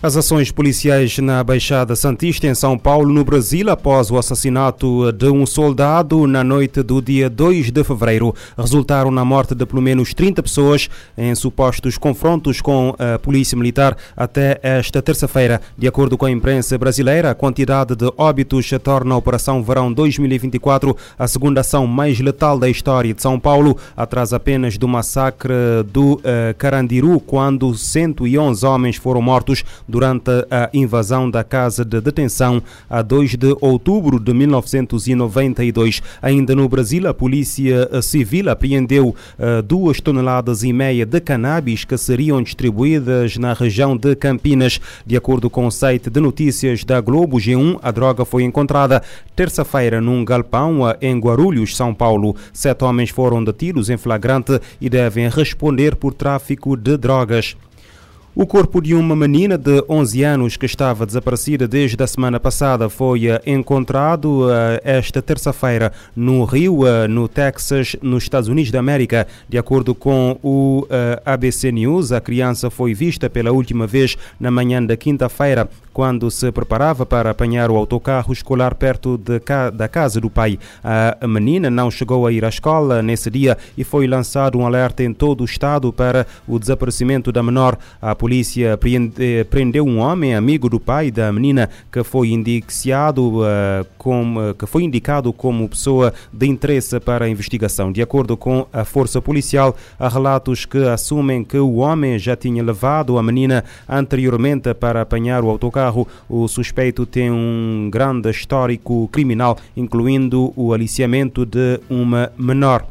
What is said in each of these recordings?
As ações policiais na Baixada Santista, em São Paulo, no Brasil, após o assassinato de um soldado na noite do dia 2 de fevereiro, resultaram na morte de pelo menos 30 pessoas em supostos confrontos com a Polícia Militar até esta terça-feira. De acordo com a imprensa brasileira, a quantidade de óbitos torna a Operação Verão 2024 a segunda ação mais letal da história de São Paulo, atrás apenas do massacre do uh, Carandiru, quando 111 homens foram mortos durante a invasão da casa de detenção a 2 de outubro de 1992. Ainda no Brasil, a Polícia Civil apreendeu uh, duas toneladas e meia de cannabis que seriam distribuídas na região de Campinas. De acordo com o site de notícias da Globo G1, a droga foi encontrada terça-feira num galpão em Guarulhos, São Paulo. Sete homens foram detidos em flagrante e devem responder por tráfico de drogas. O corpo de uma menina de 11 anos que estava desaparecida desde a semana passada foi eh, encontrado uh, esta terça-feira no Rio, uh, no Texas, nos Estados Unidos da América. De acordo com o ABC News, a criança foi vista pela última vez na manhã da quinta-feira, quando se preparava para apanhar o autocarro escolar perto ca da casa do pai. A menina não chegou a ir à escola nesse dia e foi lançado um alerta em todo o estado para o desaparecimento da menor. A polícia prendeu um homem amigo do pai da menina que foi indiciado uh, como, que foi indicado como pessoa de interesse para a investigação. De acordo com a força policial, há relatos que assumem que o homem já tinha levado a menina anteriormente para apanhar o autocarro carro. O suspeito tem um grande histórico criminal, incluindo o aliciamento de uma menor.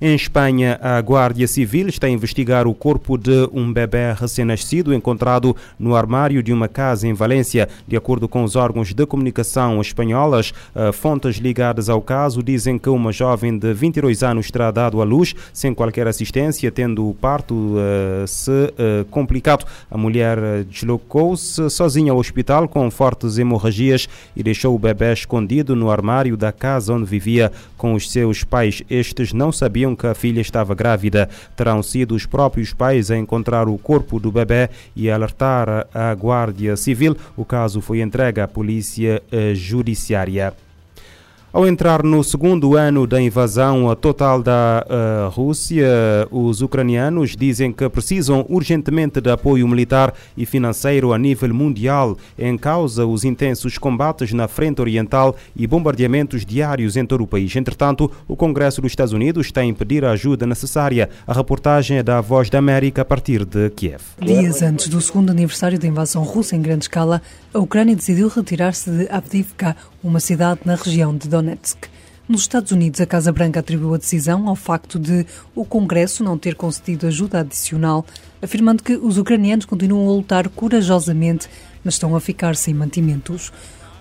Em Espanha, a Guardia Civil está a investigar o corpo de um bebê recém-nascido encontrado no armário de uma casa em Valência. De acordo com os órgãos de comunicação espanholas, eh, fontes ligadas ao caso dizem que uma jovem de 22 anos terá dado à luz sem qualquer assistência, tendo o parto uh, se uh, complicado. A mulher deslocou-se sozinha ao hospital com fortes hemorragias e deixou o bebê escondido no armário da casa onde vivia com os seus pais. Estes não sabiam sabiam que a filha estava grávida. Terão sido os próprios pais a encontrar o corpo do bebê e alertar a Guardia Civil. O caso foi entregue à Polícia eh, Judiciária. Ao entrar no segundo ano da invasão total da uh, Rússia, os ucranianos dizem que precisam urgentemente de apoio militar e financeiro a nível mundial, em causa os intensos combates na frente oriental e bombardeamentos diários em todo o país. Entretanto, o Congresso dos Estados Unidos está a impedir a ajuda necessária. A reportagem é da Voz da América a partir de Kiev. Dias antes do segundo aniversário da invasão russa em grande escala, a Ucrânia decidiu retirar-se de Avdivka, uma cidade na região de Donetsk. Nos Estados Unidos, a Casa Branca atribuiu a decisão ao facto de o Congresso não ter concedido ajuda adicional, afirmando que os ucranianos continuam a lutar corajosamente, mas estão a ficar sem mantimentos.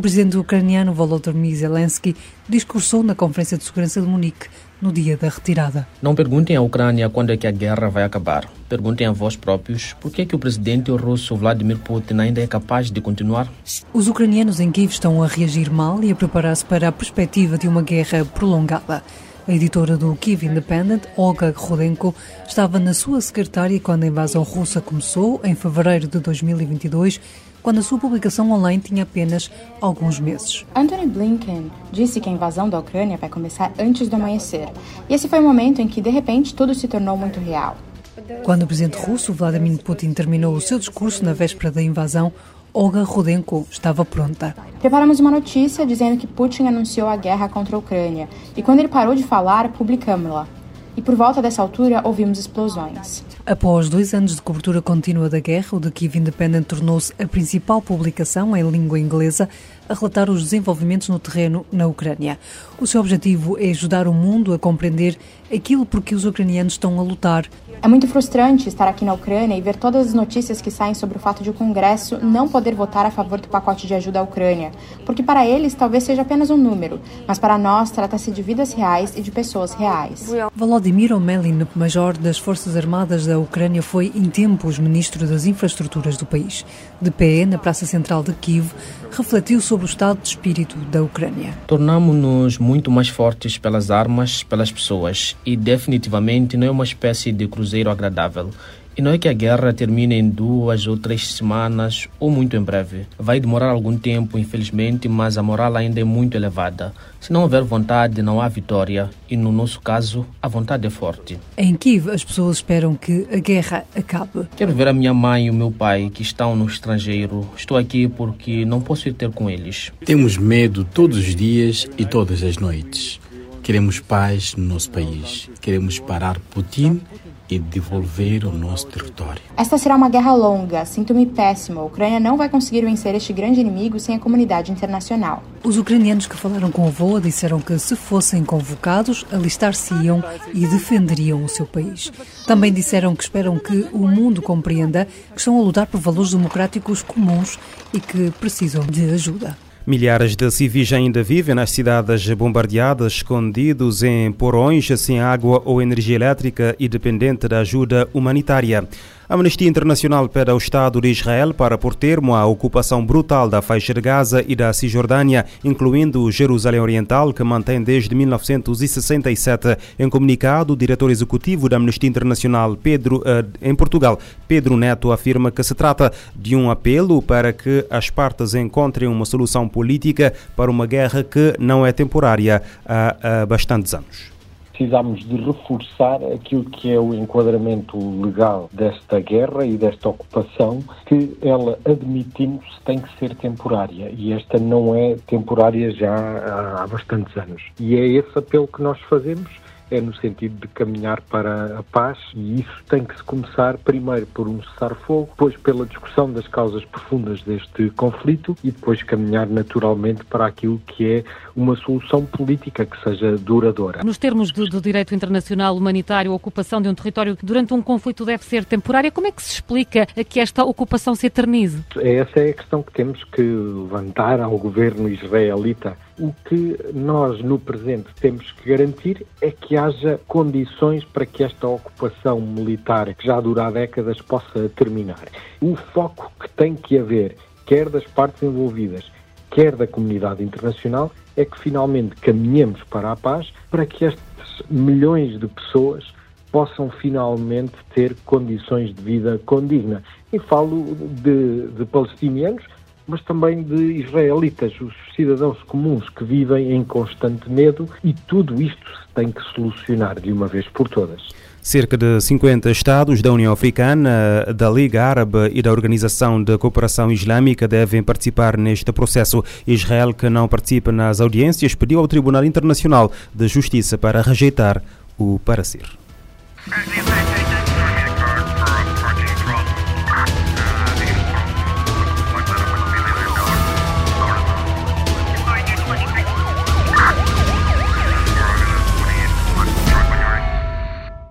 O presidente ucraniano Volodymyr Zelensky discursou na Conferência de Segurança de Munique no dia da retirada. Não perguntem à Ucrânia quando é que a guerra vai acabar. Perguntem a vós próprios por que, é que o presidente russo Vladimir Putin ainda é capaz de continuar. Os ucranianos em Kiev estão a reagir mal e a preparar-se para a perspectiva de uma guerra prolongada. A editora do Kiev Independent, Olga Rodenko, estava na sua secretária quando a invasão russa começou, em fevereiro de 2022, quando a sua publicação online tinha apenas alguns meses. Anthony Blinken disse que a invasão da Ucrânia vai começar antes do amanhecer. E esse foi o momento em que, de repente, tudo se tornou muito real. Quando o presidente russo Vladimir Putin terminou o seu discurso na véspera da invasão, Olga Rudenko estava pronta. Preparamos uma notícia dizendo que Putin anunciou a guerra contra a Ucrânia. E quando ele parou de falar, publicamos-la e por volta dessa altura ouvimos explosões. Após dois anos de cobertura contínua da guerra, o The Kiev Independent tornou-se a principal publicação em língua inglesa a relatar os desenvolvimentos no terreno na Ucrânia. O seu objetivo é ajudar o mundo a compreender aquilo por que os ucranianos estão a lutar é muito frustrante estar aqui na Ucrânia e ver todas as notícias que saem sobre o fato de o Congresso não poder votar a favor do pacote de ajuda à Ucrânia, porque para eles talvez seja apenas um número, mas para nós trata-se de vidas reais e de pessoas reais. Volodymyr Omelin, major das Forças Armadas da Ucrânia, foi em tempos ministro das Infraestruturas do país. De pé na Praça Central de Kiev, refletiu sobre o estado de espírito da Ucrânia. Tornamos-nos muito mais fortes pelas armas, pelas pessoas e definitivamente não é uma espécie de cruzeiro agradável. E não é que a guerra termine em duas ou três semanas ou muito em breve. Vai demorar algum tempo, infelizmente, mas a moral ainda é muito elevada. Se não houver vontade, não há vitória. E no nosso caso, a vontade é forte. Em Kiev, as pessoas esperam que a guerra acabe. Quero ver a minha mãe e o meu pai que estão no estrangeiro. Estou aqui porque não posso ir ter com eles. Temos medo todos os dias e todas as noites. Queremos paz no nosso país. Queremos parar Putin e devolver o nosso território. Esta será uma guerra longa, sinto-me péssimo. A Ucrânia não vai conseguir vencer este grande inimigo sem a comunidade internacional. Os ucranianos que falaram com o VOA disseram que, se fossem convocados, alistar-se-iam e defenderiam o seu país. Também disseram que esperam que o mundo compreenda que estão a lutar por valores democráticos comuns e que precisam de ajuda. Milhares de civis ainda vivem nas cidades bombardeadas, escondidos em porões sem água ou energia elétrica e dependente da ajuda humanitária. A Amnistia Internacional pede ao Estado de Israel para pôr termo à ocupação brutal da faixa de Gaza e da Cisjordânia, incluindo Jerusalém Oriental, que mantém desde 1967. Em comunicado, o diretor executivo da Amnistia Internacional Pedro, eh, em Portugal, Pedro Neto, afirma que se trata de um apelo para que as partes encontrem uma solução política para uma guerra que não é temporária há, há bastantes anos precisamos de reforçar aquilo que é o enquadramento legal desta guerra e desta ocupação, que ela, admitimos, tem que ser temporária. E esta não é temporária já há bastantes anos. E é esse apelo que nós fazemos é no sentido de caminhar para a paz e isso tem que se começar primeiro por um cessar-fogo, depois pela discussão das causas profundas deste conflito e depois caminhar naturalmente para aquilo que é uma solução política que seja duradoura. Nos termos do, do direito internacional humanitário, a ocupação de um território durante um conflito deve ser temporária. Como é que se explica que esta ocupação se eternize? Essa é a questão que temos que levantar ao governo israelita. O que nós, no presente, temos que garantir é que haja condições para que esta ocupação militar, que já dura há décadas, possa terminar. O foco que tem que haver, quer das partes envolvidas, quer da comunidade internacional, é que finalmente caminhemos para a paz, para que estes milhões de pessoas possam finalmente ter condições de vida condigna. E falo de, de palestinianos, mas também de israelitas, os cidadãos comuns que vivem em constante medo e tudo isto se tem que solucionar de uma vez por todas. Cerca de 50 Estados da União Africana, da Liga Árabe e da Organização de Cooperação Islâmica devem participar neste processo. Israel, que não participa nas audiências, pediu ao Tribunal Internacional de Justiça para rejeitar o parecer.